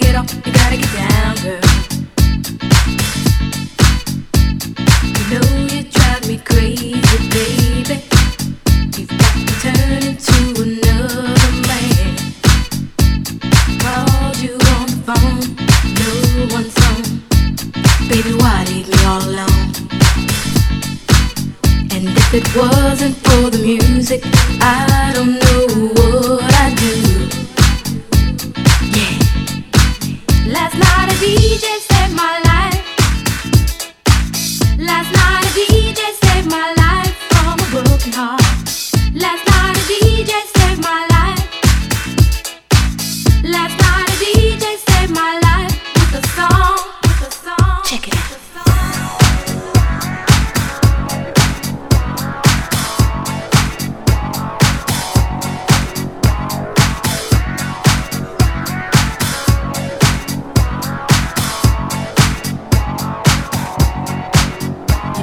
get up, you gotta get down, girl. You know you drive me crazy, baby. You've got to turn into another man. Called you on the phone, no one's home. Baby, why leave me all alone? And if it wasn't for the music, I don't know what I'd do.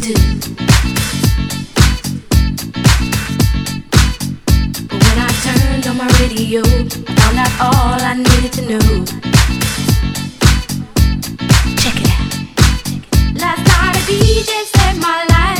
But when I turned on my radio, I found out all I needed to know. Check it out. Last night a DJ saved my life.